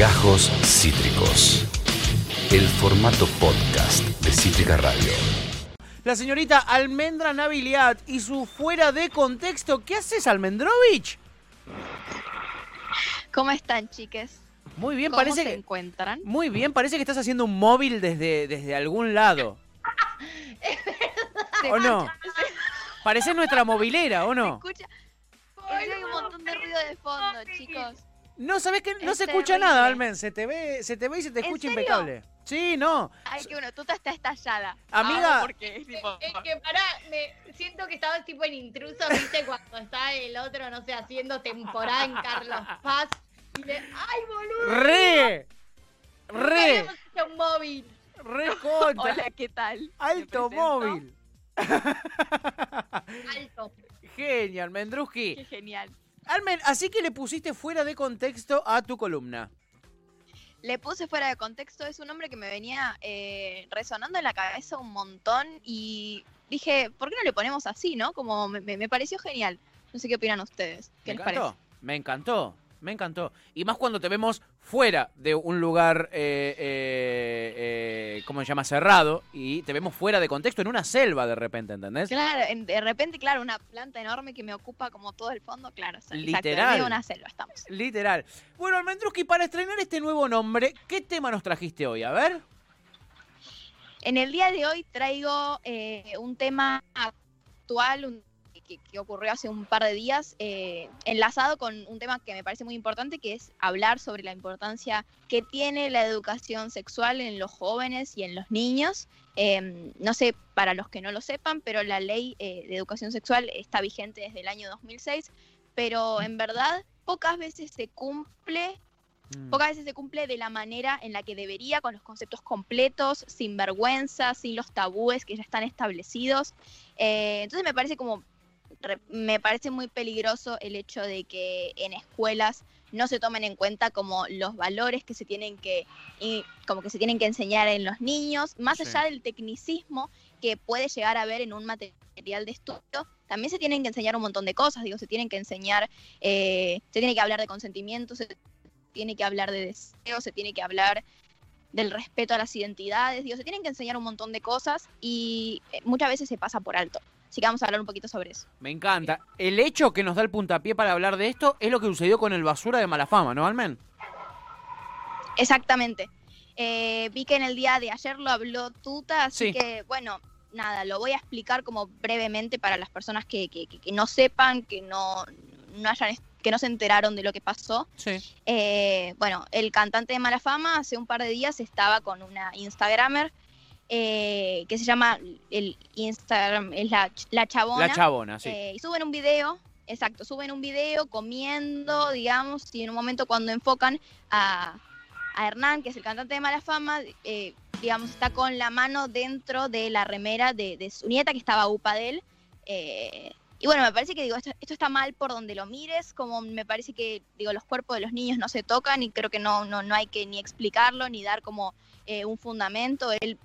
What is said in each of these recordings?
Gajos Cítricos. El formato podcast de Cítrica Radio. La señorita Almendra Naviliat y su fuera de contexto. ¿Qué haces, Almendrovich? ¿Cómo están, chiques? Muy bien, ¿Cómo parece se que. encuentran? Muy bien, parece que estás haciendo un móvil desde, desde algún lado. ¿O no? Parece nuestra movilera, ¿o ¿Se no? escucha? Es hay un montón de ruido de fondo, chicos. No, ¿sabes qué? No Es se escucha terrible. nada, Almen. Se te ve, se te ve y se te ¿En escucha serio? impecable. Sí, no. Ay, que bueno, tú estás estallada. Amiga. Ah, porque es tipo... Es que pará, me siento que estaba tipo en intruso, viste, cuando está el otro, no sé, haciendo temporada en Carlos Paz. Y le, ¡ay, boludo! ¡Re! Nunca ¡Re! un móvil. ¡Re contra! Hola, ¿qué tal? ¡Alto móvil! Alto. Genial, Mendruski. Qué genial. Almen, así que le pusiste fuera de contexto a tu columna. Le puse fuera de contexto, es un nombre que me venía eh, resonando en la cabeza un montón y dije, ¿por qué no le ponemos así, no? Como me, pareció genial. No sé qué opinan ustedes. ¿Qué ¿Me les encantó? parece? Me encantó, me encantó. Y más cuando te vemos fuera de un lugar, eh, eh, ¿cómo se llama? Cerrado. Y te vemos fuera de contexto, en una selva de repente, ¿entendés? Claro, en- de repente, claro, una planta enorme que me ocupa como todo el fondo, claro. o sea, exacto, en Literal. de una selva estamos. Literal. Bueno, Almendruski, para estrenar este nuevo nombre, ¿qué tema nos trajiste hoy? A ver. En el día de hoy traigo eh, un tema actual un- que, que ocurrió hace un par de días, eh, enlazado con un tema que me parece muy importante, que es hablar sobre la importancia que tiene la educación sexual en los jóvenes y en los niños. Eh, no sé, para los que no lo sepan, pero la ley eh, de educación sexual está vigente desde el año 2006, pero en verdad pocas veces se cumple Mm. Pocas veces se cumple de la manera en la que debería, con los conceptos completos, sin vergüenza, sin los tabúes que ya están establecidos. Eh, entonces me parece como, re- me parece muy peligroso el hecho de que en escuelas no se tomen en cuenta como los valores que se tienen que, y como que se tienen que enseñar en los niños, más Sí. allá del tecnicismo que puede llegar a haber en un material de estudio, también se tienen que enseñar un montón de cosas, digo, se tienen que enseñar, eh, se tiene que hablar de consentimiento, se tiene que hablar de deseo, se tiene que hablar del respeto a las identidades, digo, se tienen que enseñar un montón de cosas y eh, muchas veces se pasa por alto. Así que vamos a hablar un poquito sobre eso. Me encanta. El hecho que nos da el puntapié para hablar de esto es lo que sucedió con el basura de mala fama, ¿no, Almen? Exactamente. Eh, vi que en el día de ayer lo habló Tuta, así Sí. que bueno, nada, lo voy a explicar como brevemente para las personas que, que- que- que no sepan, que no, no hayan, que no se enteraron de lo que pasó. Sí. Eh, bueno, el cantante de Mala Fama hace un par de días estaba con una Instagramer eh, que se llama el Instagram, es la, la chabona. La chabona, sí. Eh, y suben un video, exacto, suben un video comiendo, digamos, y en un momento cuando enfocan a, a Hernán, que es el cantante de Mala Fama, eh, digamos, está con la mano dentro de la remera de, de su nieta, que estaba upa de él. y bueno, me parece que digo, esto, esto está mal por donde lo mires, como me parece que digo, los cuerpos de los niños no se tocan y creo que no, no, no hay que ni explicarlo ni dar como un fundamento. Él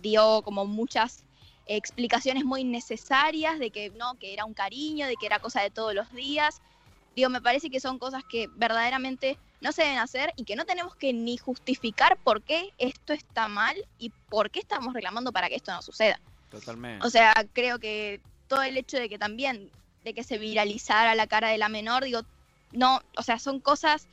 dio como muchas explicaciones muy necesarias de que no, que era un cariño, de que era cosa de todos los días. Digo, me parece que son cosas que verdaderamente no se deben hacer y que no tenemos que ni justificar por qué esto está mal y por qué estamos reclamando para que esto no suceda. Totalmente. O sea, creo que todo el hecho de que también, de que se viralizara la cara de la menor, digo, no, o sea, son cosas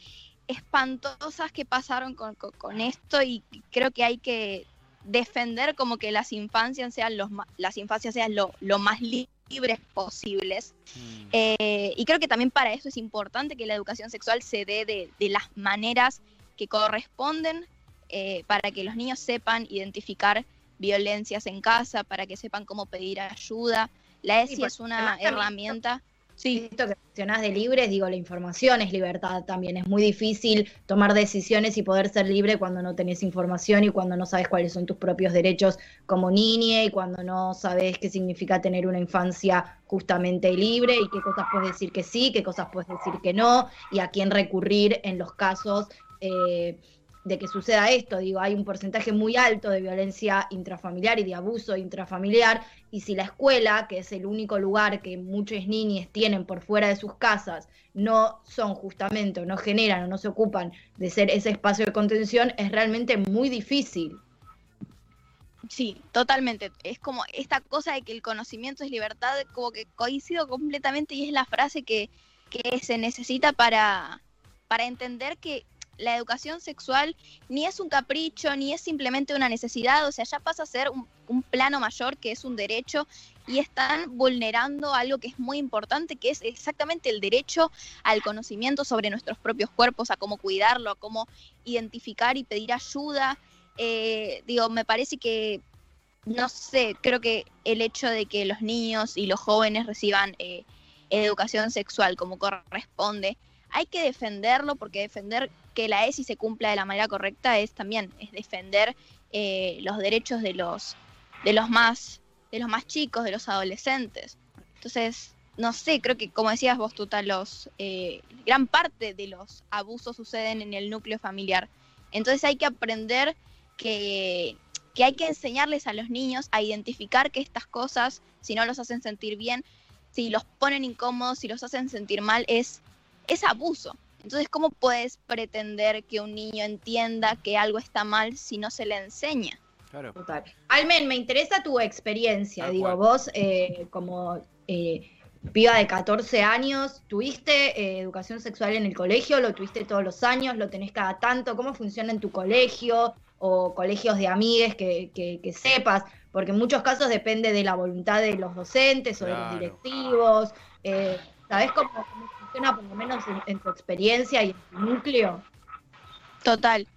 espantosas que pasaron con, con- con esto y creo que hay que defender como que las infancias sean los las infancias sean lo, lo más li- libres posibles. Mm. Eh, y creo que también para eso es importante que la educación sexual se dé de, de las maneras que corresponden eh, para que los niños sepan identificar violencias en casa, para que sepan cómo pedir ayuda. La ESI es una herramienta. Sí, Esto que mencionás de libres, digo, la información es libertad también. Es muy difícil tomar decisiones y poder ser libre cuando no tenés información y cuando no sabes cuáles son tus propios derechos como niña y cuando no sabes qué significa tener una infancia justamente libre y qué cosas puedes decir que sí, qué cosas puedes decir que no y a quién recurrir en los casos eh, de que suceda esto. Digo, hay un porcentaje muy alto de violencia intrafamiliar y de abuso intrafamiliar, y si la escuela, que es el único lugar que muchas niñas tienen por fuera de sus casas, no son justamente no generan o no se ocupan de ser ese espacio de contención, es realmente muy difícil. Sí, totalmente. Es como esta cosa de que el conocimiento es libertad, como que coincido completamente y es la frase que, que se necesita para, para entender que la educación sexual ni es un capricho, ni es simplemente una necesidad, o sea, ya pasa a ser un, plano mayor que es un derecho y están vulnerando algo que es muy importante, que es exactamente el derecho al conocimiento sobre nuestros propios cuerpos, a cómo cuidarlo, a cómo identificar y pedir ayuda. Eh, digo, me parece que, no sé, creo que el hecho de que los niños y los jóvenes reciban eh, educación sexual como corresponde, hay que defenderlo porque defender que la ESI se cumpla de la manera correcta es también es defender eh, los derechos de los de los más de los más chicos, de los adolescentes. Entonces, no sé, creo que como decías vos, Tuta, los eh, gran parte de los abusos suceden en el núcleo familiar. Entonces hay que aprender que, que hay que enseñarles a los niños a identificar que estas cosas, si no los hacen sentir bien, si los ponen incómodos, si los hacen sentir mal, es es abuso. Entonces, ¿cómo puedes pretender que un niño entienda que algo está mal si no se le enseña? Claro. Total. Almen, me interesa tu experiencia. Digo, vos eh, como eh, piba de 14 años, ¿tuviste eh, educación sexual en el colegio? ¿Lo tuviste todos los años? ¿Lo tenés cada tanto? ¿Cómo funciona en tu colegio? ¿O colegios de amigues que, que, sepas? Porque en muchos casos depende de la voluntad de los docentes o de los directivos. ¿Sabés cómo, por lo menos en, tu experiencia y en tu núcleo? Total.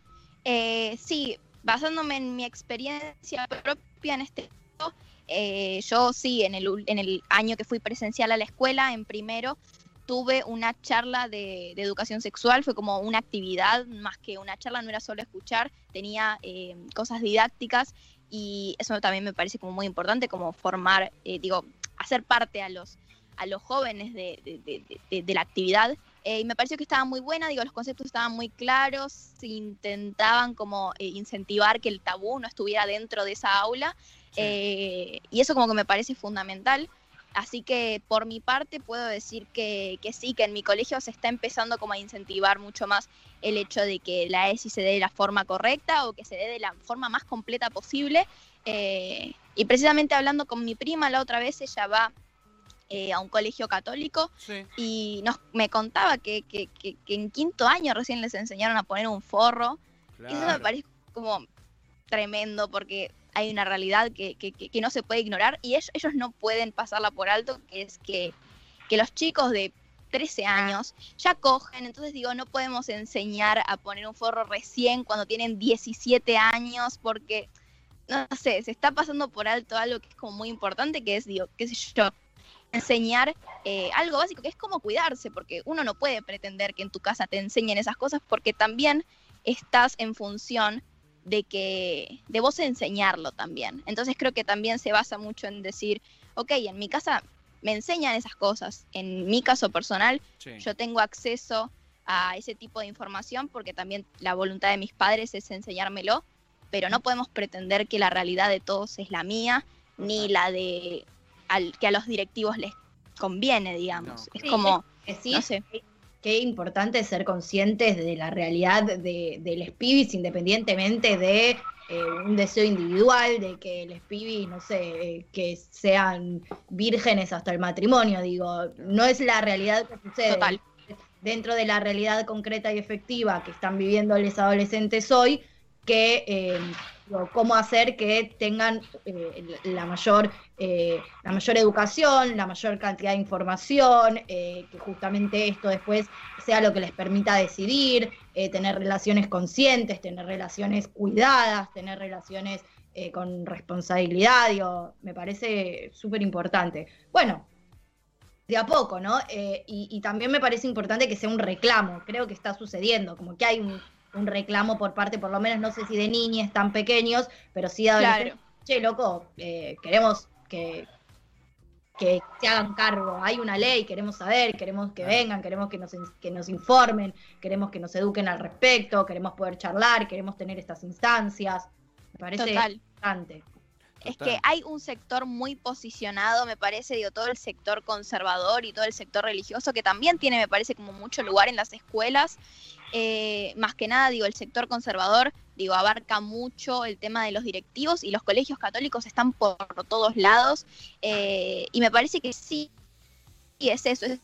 Eh, sí, basándome en mi experiencia propia en este caso, eh, yo sí, en el, en el año que fui presencial a la escuela, en primero, tuve una charla de, educación sexual, fue como una actividad, más que una charla, no era solo escuchar, tenía eh, cosas didácticas y eso también me parece como muy importante, como formar, digo, hacer parte a los a los jóvenes de, la actividad. Eh, y me pareció que estaba muy buena, digo, los conceptos estaban muy claros, se intentaban como eh, incentivar que el tabú no estuviera dentro de esa aula, eh, y eso como que me parece fundamental. Así que por mi parte puedo decir que, que, sí, que en mi colegio se está empezando como a incentivar mucho más el hecho de que la ESI se dé de la forma correcta o que se dé de la forma más completa posible. y precisamente hablando con mi prima la otra vez, ella va eh, a un colegio católico y nos, me contaba que, que, que, en quinto año recién les enseñaron a poner un forro. Y eso me parece como tremendo porque hay una realidad que, no se puede ignorar y ellos, ellos no pueden pasarla por alto, que es que, que los chicos de 13 años ya cogen, entonces digo, no podemos enseñar a poner un forro recién cuando tienen 17 años porque, no sé, se está pasando por alto algo que es como muy importante, que es, digo, qué sé yo, enseñar eh, algo básico que es como cuidarse, porque uno no puede pretender que en tu casa te enseñen esas cosas porque también estás en función de que de vos enseñarlo también. Entonces creo que también se basa mucho en decir, ok, en mi casa me enseñan esas cosas. En mi caso personal, yo tengo acceso a ese tipo de información porque también la voluntad de mis padres es enseñármelo, pero no podemos pretender que la realidad de todos es la mía, ni la de que a los directivos les conviene, digamos. Es como, no sé. Qué importante ser conscientes de la realidad de, los pibis, independientemente de eh, un deseo individual, de que los pibis, no sé, que sean vírgenes hasta el matrimonio, digo, no es la realidad que sucede. Total. Dentro de la realidad concreta y efectiva que están viviendo los adolescentes hoy, que eh, cómo hacer que tengan eh, la, mayor, eh, la mayor educación, la mayor cantidad de información, que justamente esto después sea lo que les permita decidir, tener relaciones conscientes, tener relaciones cuidadas, tener relaciones con responsabilidad, digo, me parece súper importante. Bueno, de a poco, ¿no? y, también me parece importante que sea un reclamo, creo que está sucediendo, como que hay un, un reclamo por parte, por lo menos no sé si de niñas tan pequeños, pero sí de adolescentes. Che, loco, eh, queremos que, que se hagan cargo. Hay una ley, queremos saber, queremos que vengan, queremos que nos, que nos informen, queremos que nos eduquen al respecto, queremos poder charlar, queremos tener estas instancias. Me parece Total. importante. Es Total. que hay un sector muy posicionado, me parece, digo, todo el sector conservador y todo el sector religioso, que también tiene, me parece, como mucho lugar en las escuelas. Eh, más que nada, digo, el sector conservador, digo, abarca mucho el tema de los directivos y los colegios católicos están por todos lados. eh, y me parece que sí, y es eso, es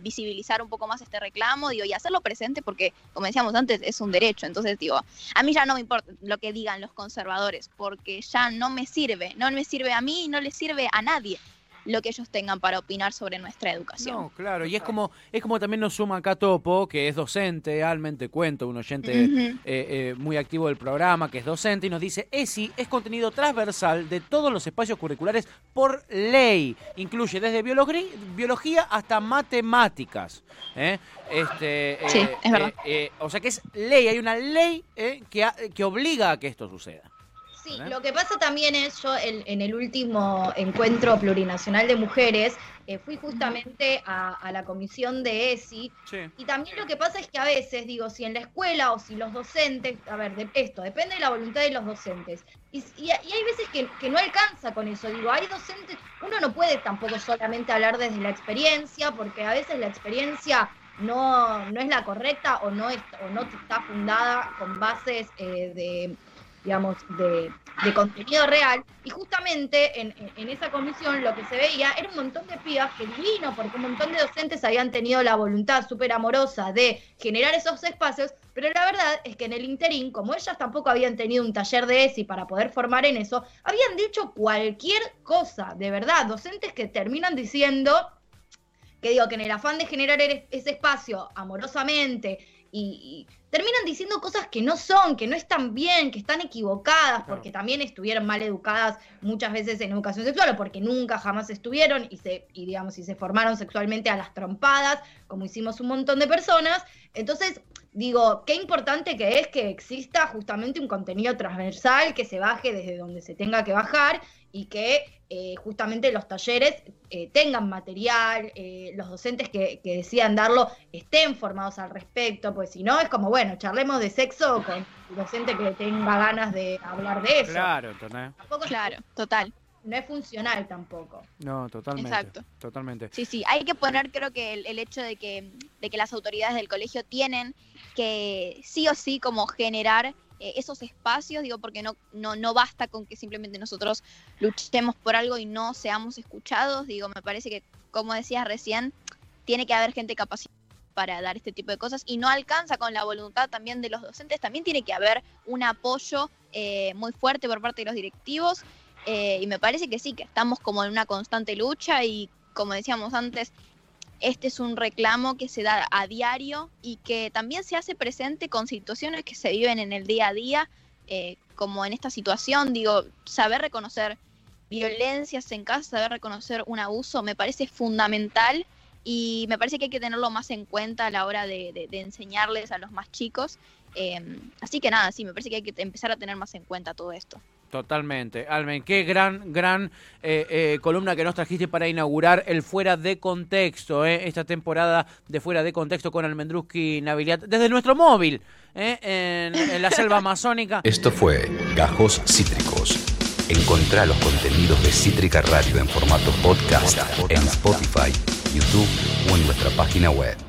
visibilizar un poco más este reclamo, digo, y hacerlo presente porque, como decíamos antes, es un derecho. Entonces, digo, a mí ya no me importa lo que digan los conservadores, porque ya no me sirve, no me sirve a mí y no le sirve a nadie lo que ellos tengan para opinar sobre nuestra educación. No, claro, y es como, es como también nos suma acá Topo, que es docente, Almen, te cuento, un oyente eh, eh, muy activo del programa, que es docente, y nos dice, ESI es contenido transversal de todos los espacios curriculares por ley. Incluye desde biología, hasta matemáticas. ¿eh? Este, Sí, eh, es verdad. eh, eh, o sea que es ley, hay una ley eh, que, ha- que obliga a que esto suceda. Sí, lo que pasa también es, yo en, en el último encuentro plurinacional de mujeres, eh, fui justamente a, a la comisión de ESI, Sí. y también lo que pasa es que a veces, digo, si en la escuela o si los docentes, a ver, de, esto depende de la voluntad de los docentes, y, y- y hay veces que, que no alcanza con eso, digo, hay docentes, uno no puede tampoco solamente hablar desde la experiencia, porque a veces la experiencia no, no es la correcta o no, es, o no está fundada con bases eh, de digamos, de, de contenido real. Y justamente en, en- esa comisión lo que se veía era un montón de pibas que divino, porque un montón de docentes habían tenido la voluntad súper amorosa de generar esos espacios, pero la verdad es que en el interín, como ellas tampoco habían tenido un taller de ESI para poder formar en eso, habían dicho cualquier cosa, de verdad, docentes que terminan diciendo que digo que en el afán de generar ese espacio amorosamente y terminan diciendo cosas que no son, que no están bien, que están equivocadas, porque también estuvieron mal educadas muchas veces en educación sexual o porque nunca jamás estuvieron y se y digamos y se formaron sexualmente a las trompadas, como hicimos un montón de personas. Entonces, digo, qué importante que es que exista justamente un contenido transversal que se baje desde donde se tenga que bajar y que eh, justamente los talleres eh, tengan material, eh, los docentes que, que decidan darlo estén formados al respecto, pues si no es como, bueno, charlemos de sexo con el docente que tenga ganas de hablar de eso. Claro, es- Claro, total. No es funcional tampoco. No, totalmente. Exacto. Totalmente. Sí, sí, hay que poner creo que el, el hecho de que, de que las autoridades del colegio tienen que sí o sí como generar eh, esos espacios, digo, porque no, no, no basta con que simplemente nosotros luchemos por algo y no seamos escuchados, digo, me parece que, como decías recién, tiene que haber gente capacitada para dar este tipo de cosas y no alcanza con la voluntad también de los docentes, también tiene que haber un apoyo eh, muy fuerte por parte de los directivos eh, y me parece que sí, que estamos como en una constante lucha y como decíamos antes, este es un reclamo que se da a diario y que también se hace presente con situaciones que se viven en el día a día, eh, como en esta situación, digo, saber reconocer violencias en casa, saber reconocer un abuso, me parece fundamental y me parece que hay que tenerlo más en cuenta a la hora de, enseñarles a los más chicos. Eh, así que nada, sí, me parece que hay que empezar a tener más en cuenta todo esto. Totalmente. Almen, qué gran, gran eh, eh, columna que nos trajiste para inaugurar el Fuera de Contexto, eh, esta temporada de Fuera de Contexto con Almendruski Naviliat, desde nuestro móvil, en, en la selva amazónica. Esto fue Gajos Cítricos. Encontrá los contenidos de Cítrica Radio en formato podcast en Spotify, YouTube o en nuestra página web.